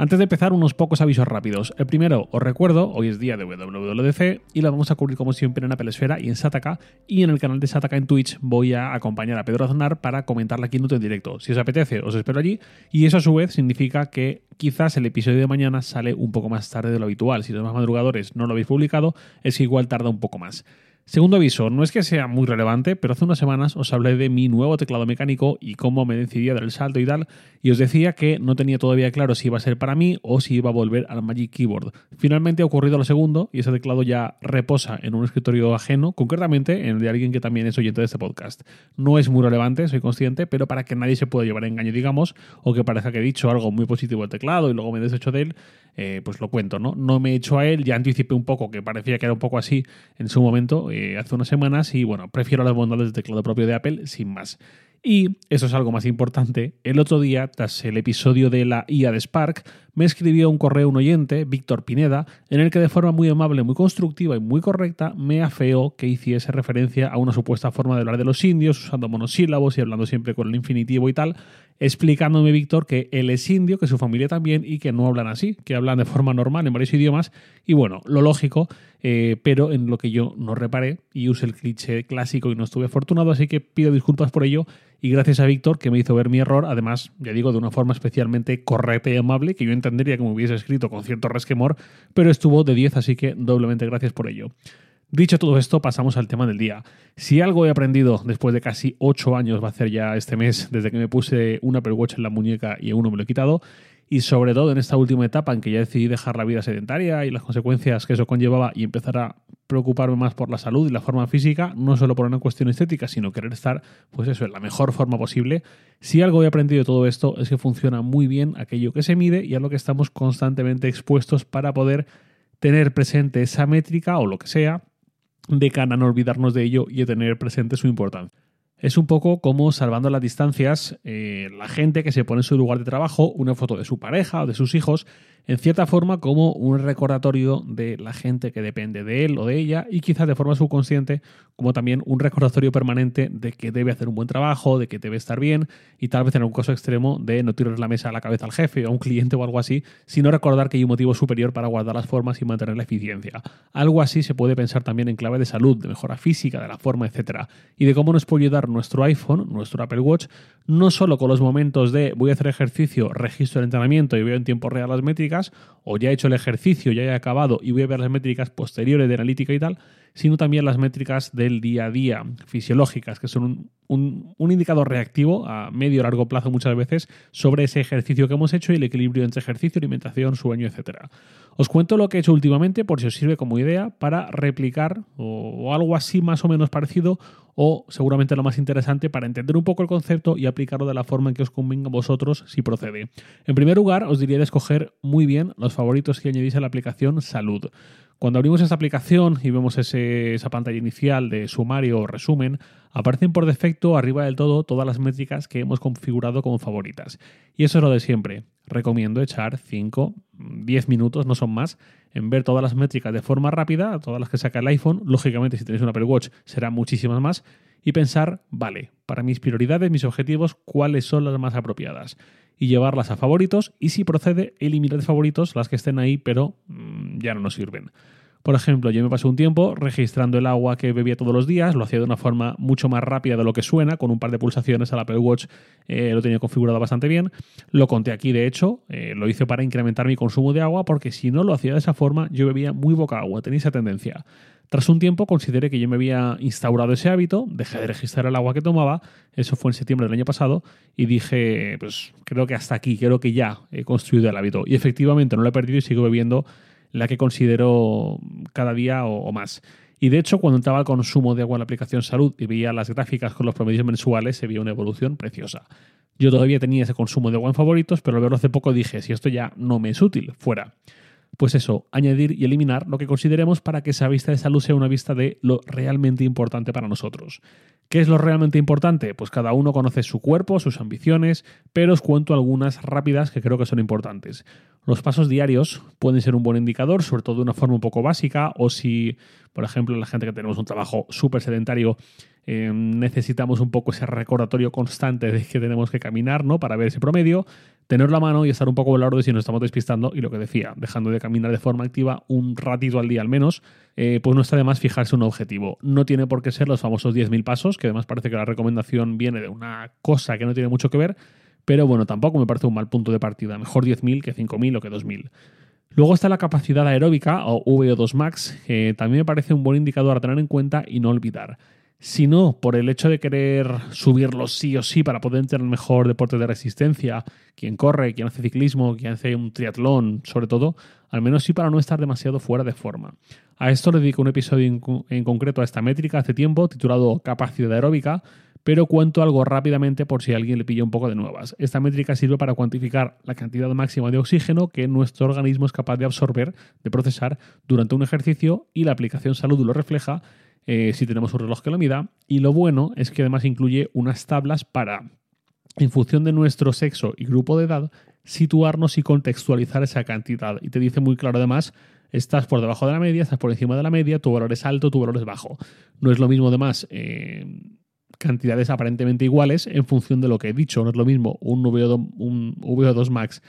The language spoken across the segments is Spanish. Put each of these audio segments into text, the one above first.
Antes de empezar, unos pocos avisos rápidos. El primero, os recuerdo, hoy es día de WWDC y la vamos a cubrir como siempre en Apple Esfera y en Sataka. Y en el canal de Sataka en Twitch voy a acompañar a Pedro Aznar para comentar la keynote en directo. Si os apetece, os espero allí. Y eso a su vez significa que quizás el episodio de mañana sale un poco más tarde de lo habitual. Si los más madrugadores no lo habéis publicado, es que igual tarda un poco más. Segundo aviso, no es que sea muy relevante, pero hace unas semanas os hablé de mi nuevo teclado mecánico y cómo me decidí dar el salto y tal, y os decía que no tenía todavía claro si iba a ser para mí o si iba a volver al Magic Keyboard. Finalmente ha ocurrido lo segundo y ese teclado ya reposa en un escritorio ajeno, concretamente en el de alguien que también es oyente de este podcast. No es muy relevante, soy consciente, pero para que nadie se pueda llevar engaño, digamos, o que parezca que he dicho algo muy positivo del teclado y luego me deshecho de él, eh, pues lo cuento, ¿no? No me he hecho a él, ya anticipé un poco que parecía que era un poco así en su momento eh, hace unas semanas y bueno, prefiero las bondades del teclado propio de Apple sin más. Y, eso es algo más importante, el otro día, tras el episodio de la IA de Spark, me escribió un correo un oyente, Víctor Pineda, en el que de forma muy amable, muy constructiva y muy correcta me afeó que hiciese referencia a una supuesta forma de hablar de los indios, usando monosílabos y hablando siempre con el infinitivo y tal, explicándome Víctor que él es indio, que su familia también y que no hablan así, que hablan de forma normal en varios idiomas. Y bueno, lo lógico, eh, pero en lo que yo no reparé y usé el cliché clásico y no estuve afortunado, así que pido disculpas por ello. Y gracias a Víctor que me hizo ver mi error, además, ya digo, de una forma especialmente correcta y amable, que yo entendería que me hubiese escrito con cierto resquemor, pero estuvo de 10, así que doblemente gracias por ello. Dicho todo esto, pasamos al tema del día. Si algo he aprendido después de casi 8 años, va a ser ya este mes, desde que me puse un Apple Watch en la muñeca y uno me lo he quitado, y sobre todo en esta última etapa en que ya decidí dejar la vida sedentaria y las consecuencias que eso conllevaba y empezar a preocuparme más por la salud y la forma física, no solo por una cuestión estética, sino querer estar, pues eso, en la mejor forma posible. Si algo he aprendido de todo esto es que funciona muy bien aquello que se mide y a lo que estamos constantemente expuestos para poder tener presente esa métrica o lo que sea de cara a no olvidarnos de ello y a tener presente su importancia. Es un poco como salvando las distancias eh, la gente que se pone en su lugar de trabajo una foto de su pareja o de sus hijos en cierta forma como un recordatorio de la gente que depende de él o de ella y quizás de forma subconsciente como también un recordatorio permanente de que debe hacer un buen trabajo, de que debe estar bien y tal vez en algún caso extremo de no tirar la mesa a la cabeza al jefe o a un cliente o algo así, sino recordar que hay un motivo superior para guardar las formas y mantener la eficiencia. Algo así se puede pensar también en clave de salud, de mejora física, de la forma, etc. Y de cómo nos puede ayudar nuestro iPhone, nuestro Apple Watch, no solo con los momentos de voy a hacer ejercicio, registro el entrenamiento y veo en tiempo real las métricas, o ya he hecho el ejercicio, ya he acabado y voy a ver las métricas posteriores de analítica y tal, sino también las métricas del día a día, fisiológicas, que son un, indicador reactivo a medio o largo plazo muchas veces sobre ese ejercicio que hemos hecho y el equilibrio entre ejercicio, alimentación, sueño, etc. Os cuento lo que he hecho últimamente por si os sirve como idea para replicar o algo así más o menos parecido o seguramente lo más interesante para entender un poco el concepto y aplicarlo de la forma en que os convenga a vosotros si procede. En primer lugar, os diría de escoger muy bien los favoritos que añadís a la aplicación Salud. Cuando abrimos esta aplicación y vemos esa pantalla inicial de sumario o resumen, aparecen por defecto arriba del todo todas las métricas que hemos configurado como favoritas. Y eso es lo de siempre. Recomiendo echar 5, 10 minutos, no son más, en ver todas las métricas de forma rápida, todas las que saca el iPhone. Lógicamente, si tenéis un Apple Watch, serán muchísimas más. Y pensar, vale, para mis prioridades, mis objetivos, cuáles son las más apropiadas y llevarlas a favoritos y si procede eliminar de favoritos las que estén ahí pero mm, ya no nos sirven. Por ejemplo, yo me pasé un tiempo registrando el agua que bebía todos los días, lo hacía de una forma mucho más rápida de lo que suena, con un par de pulsaciones al Apple Watch eh, lo tenía configurado bastante bien. Lo conté aquí, de hecho, eh, lo hice para incrementar mi consumo de agua, porque si no lo hacía de esa forma, yo bebía muy poca agua, tenía esa tendencia. Tras un tiempo consideré que yo me había instaurado ese hábito, dejé de registrar el agua que tomaba, eso fue en septiembre del año pasado, y dije, pues creo que hasta aquí, creo que ya he construido el hábito. Y efectivamente no lo he perdido y sigo bebiendo la que considero cada día o, más. Y de hecho, cuando entraba al consumo de agua en la aplicación Salud y veía las gráficas con los promedios mensuales, se veía una evolución preciosa. Yo todavía tenía ese consumo de agua en favoritos, pero al verlo hace poco dije, si esto ya no me es útil, fuera. Pues eso, añadir y eliminar lo que consideremos para que esa vista de salud sea una vista de lo realmente importante para nosotros. ¿Qué es lo realmente importante? Pues cada uno conoce su cuerpo, sus ambiciones, pero os cuento algunas rápidas que creo que son importantes. Los pasos diarios pueden ser un buen indicador, sobre todo de una forma un poco básica, o si, por ejemplo, la gente que tenemos un trabajo súper sedentario, eh, necesitamos un poco ese recordatorio constante de que tenemos que caminar, ¿no? Para ver ese promedio, tenerlo a mano y estar un poco al lado de si nos estamos despistando y lo que decía, dejando de caminar de forma activa un ratito al día al menos, eh, pues no está de más fijarse un objetivo. No tiene por qué ser los famosos 10.000 pasos, que además parece que la recomendación viene de una cosa que no tiene mucho que ver, pero bueno, tampoco me parece un mal punto de partida. Mejor 10.000 que 5.000 o que 2.000. Luego está la capacidad aeróbica o VO2 max, que también me parece un buen indicador a tener en cuenta y no olvidar. Si no, por el hecho de querer subirlo sí o sí para poder tener el mejor deporte de resistencia, quien corre, quien hace ciclismo, quien hace un triatlón, sobre todo, al menos sí para no estar demasiado fuera de forma. A esto le dedico un episodio en, concreto a esta métrica hace tiempo, titulado Capacidad aeróbica, pero cuento algo rápidamente por si alguien le pilla un poco de nuevas. Esta métrica sirve para cuantificar la cantidad máxima de oxígeno que nuestro organismo es capaz de absorber, de procesar durante un ejercicio y la aplicación salud lo refleja eh, si tenemos un reloj que lo mida. Y lo bueno es que además incluye unas tablas para, en función de nuestro sexo y grupo de edad, situarnos y contextualizar esa cantidad. Y te dice muy claro además estás por debajo de la media, estás por encima de la media, tu valor es alto, tu valor es bajo. No es lo mismo además eh, cantidades aparentemente iguales en función de lo que he dicho. No es lo mismo un VO2, un VO2 max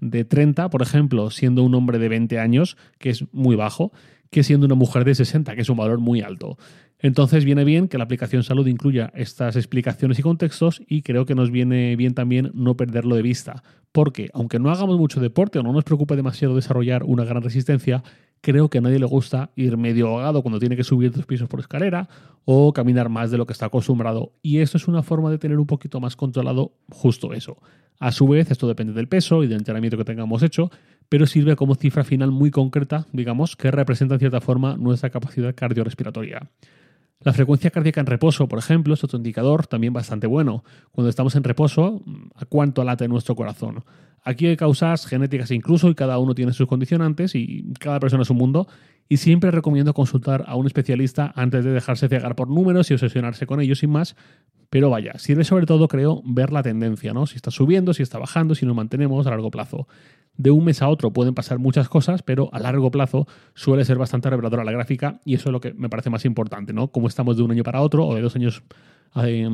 de 30, por ejemplo, siendo un hombre de 20 años, que es muy bajo, que siendo una mujer de 60, que es un valor muy alto. Entonces viene bien que la aplicación salud incluya estas explicaciones y contextos y creo que nos viene bien también no perderlo de vista, porque aunque no hagamos mucho deporte o no nos preocupe demasiado desarrollar una gran resistencia, creo que a nadie le gusta ir medio ahogado cuando tiene que subir dos pisos por escalera o caminar más de lo que está acostumbrado. Y esto es una forma de tener un poquito más controlado justo eso. A su vez, esto depende del peso y del entrenamiento que tengamos hecho, pero sirve como cifra final muy concreta, digamos, que representa en cierta forma nuestra capacidad cardiorrespiratoria. La frecuencia cardíaca en reposo, por ejemplo, es otro indicador también bastante bueno. Cuando estamos en reposo, ¿a cuánto late nuestro corazón? Aquí hay causas genéticas incluso y cada uno tiene sus condicionantes y cada persona es un mundo. Y siempre recomiendo consultar a un especialista antes de dejarse cegar por números y obsesionarse con ellos sin más. Pero vaya, sirve sobre todo, creo, ver la tendencia, ¿no? Si está subiendo, si está bajando, si nos mantenemos a largo plazo. De un mes a otro pueden pasar muchas cosas, pero a largo plazo suele ser bastante reveladora la gráfica y eso es lo que me parece más importante, ¿no? Cómo estamos de un año para otro o de dos años eh,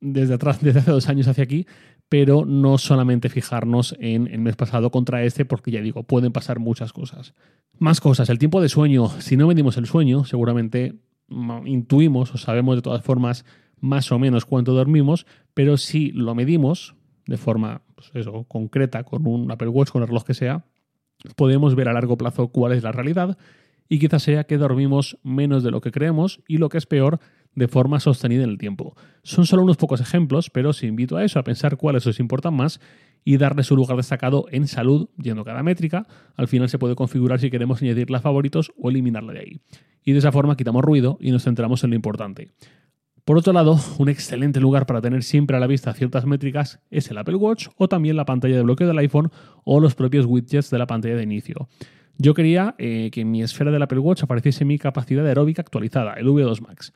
desde atrás, desde hace dos años hacia aquí, pero no solamente fijarnos en el mes pasado contra este, porque ya digo, pueden pasar muchas cosas. Más cosas, el tiempo de sueño. Si no medimos el sueño, seguramente mm, intuimos o sabemos de todas formas más o menos cuánto dormimos, pero si lo medimos de forma pues concreta con un Apple Watch, con el reloj que sea, podemos ver a largo plazo cuál es la realidad y quizás sea que dormimos menos de lo que creemos y lo que es peor, de forma sostenida en el tiempo. Son solo unos pocos ejemplos, pero os invito a eso, a pensar cuáles os importan más y darle su lugar destacado en salud, yendo cada métrica. Al final se puede configurar si queremos añadirla a favoritos o eliminarla de ahí. Y de esa forma quitamos ruido y nos centramos en lo importante. Por otro lado, un excelente lugar para tener siempre a la vista ciertas métricas es el Apple Watch o también la pantalla de bloqueo del iPhone o los propios widgets de la pantalla de inicio. Yo quería eh, que en mi esfera del Apple Watch apareciese mi capacidad aeróbica actualizada, el V2 Max.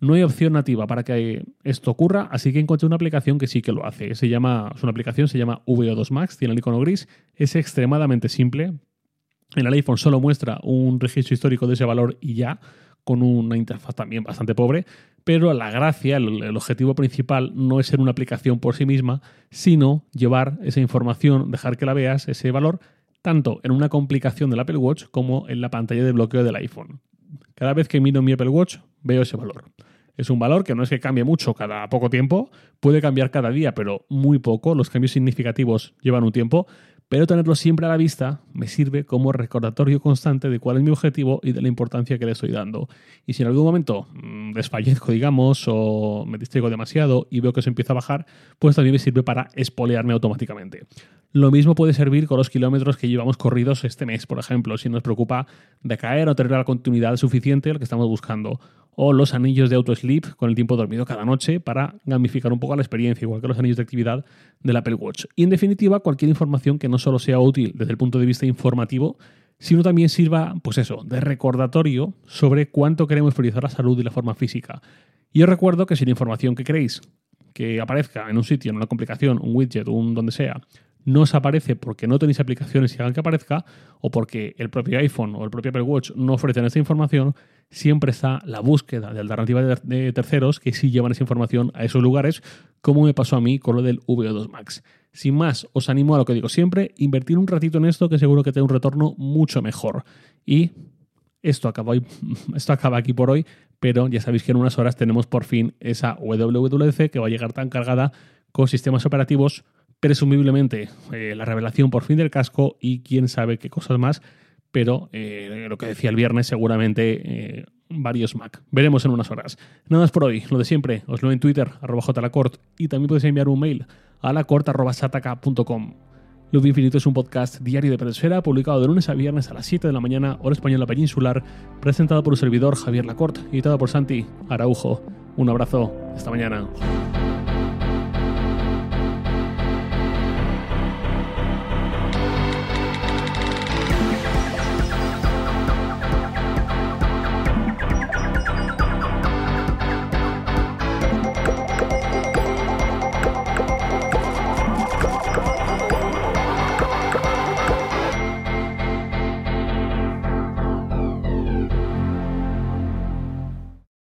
No hay opción nativa para que esto ocurra, así que encontré una aplicación que sí que lo hace. Se llama, es una aplicación, se llama VO2 Max, tiene el icono gris, es extremadamente simple. En el iPhone solo muestra un registro histórico de ese valor y ya, con una interfaz también bastante pobre, pero la gracia, el, el, objetivo principal no es ser una aplicación por sí misma, sino llevar esa información, dejar que la veas, ese valor, tanto en una complicación del Apple Watch como en la pantalla de bloqueo del iPhone. Cada vez que miro mi Apple Watch veo ese valor. Es un valor que no es que cambie mucho cada poco tiempo, puede cambiar cada día, pero muy poco. Los cambios significativos llevan un tiempo, pero tenerlo siempre a la vista me sirve como recordatorio constante de cuál es mi objetivo y de la importancia que le estoy dando. Y si en algún momento mm, desfallezco, digamos, o me distraigo demasiado y veo que se empieza a bajar, pues también me sirve para espolearme automáticamente. Lo mismo puede servir con los kilómetros que llevamos corridos este mes, por ejemplo, si nos preocupa decaer o tener la continuidad suficiente, lo que estamos buscando o los anillos de auto-sleep con el tiempo dormido cada noche para gamificar un poco la experiencia, igual que los anillos de actividad del Apple Watch. Y en definitiva, cualquier información que no solo sea útil desde el punto de vista informativo, sino también sirva, pues eso, de recordatorio sobre cuánto queremos priorizar la salud y la forma física. Y os recuerdo que si la información que queréis que aparezca en un sitio, en una complicación, un widget, un donde sea, no os aparece porque no tenéis aplicaciones y hagan que aparezca, o porque el propio iPhone o el propio Apple Watch no ofrecen esta información, siempre está la búsqueda de alternativas de terceros que sí llevan esa información a esos lugares, como me pasó a mí con lo del VO2 Max. Sin más, os animo a lo que digo siempre, invertir un ratito en esto que seguro que te da un retorno mucho mejor. Y esto acaba, esto acaba aquí por hoy, pero ya sabéis que en unas horas tenemos por fin esa WWDC que va a llegar tan cargada con sistemas operativos, presumiblemente eh, la revelación por fin del casco y quién sabe qué cosas más, pero eh, lo que decía el viernes seguramente eh, varios Mac. Veremos en unas horas. Nada más por hoy, lo de siempre, os lo en Twitter, arroba jlacort, y también podéis enviar un mail a lacort.sataka.com. Luz Infinito es un podcast diario de Pedesfera, publicado de lunes a viernes a las 7 de la mañana, hora española peninsular, presentado por un servidor Javier Lacorte, editado por Santi Araujo. Un abrazo, hasta mañana.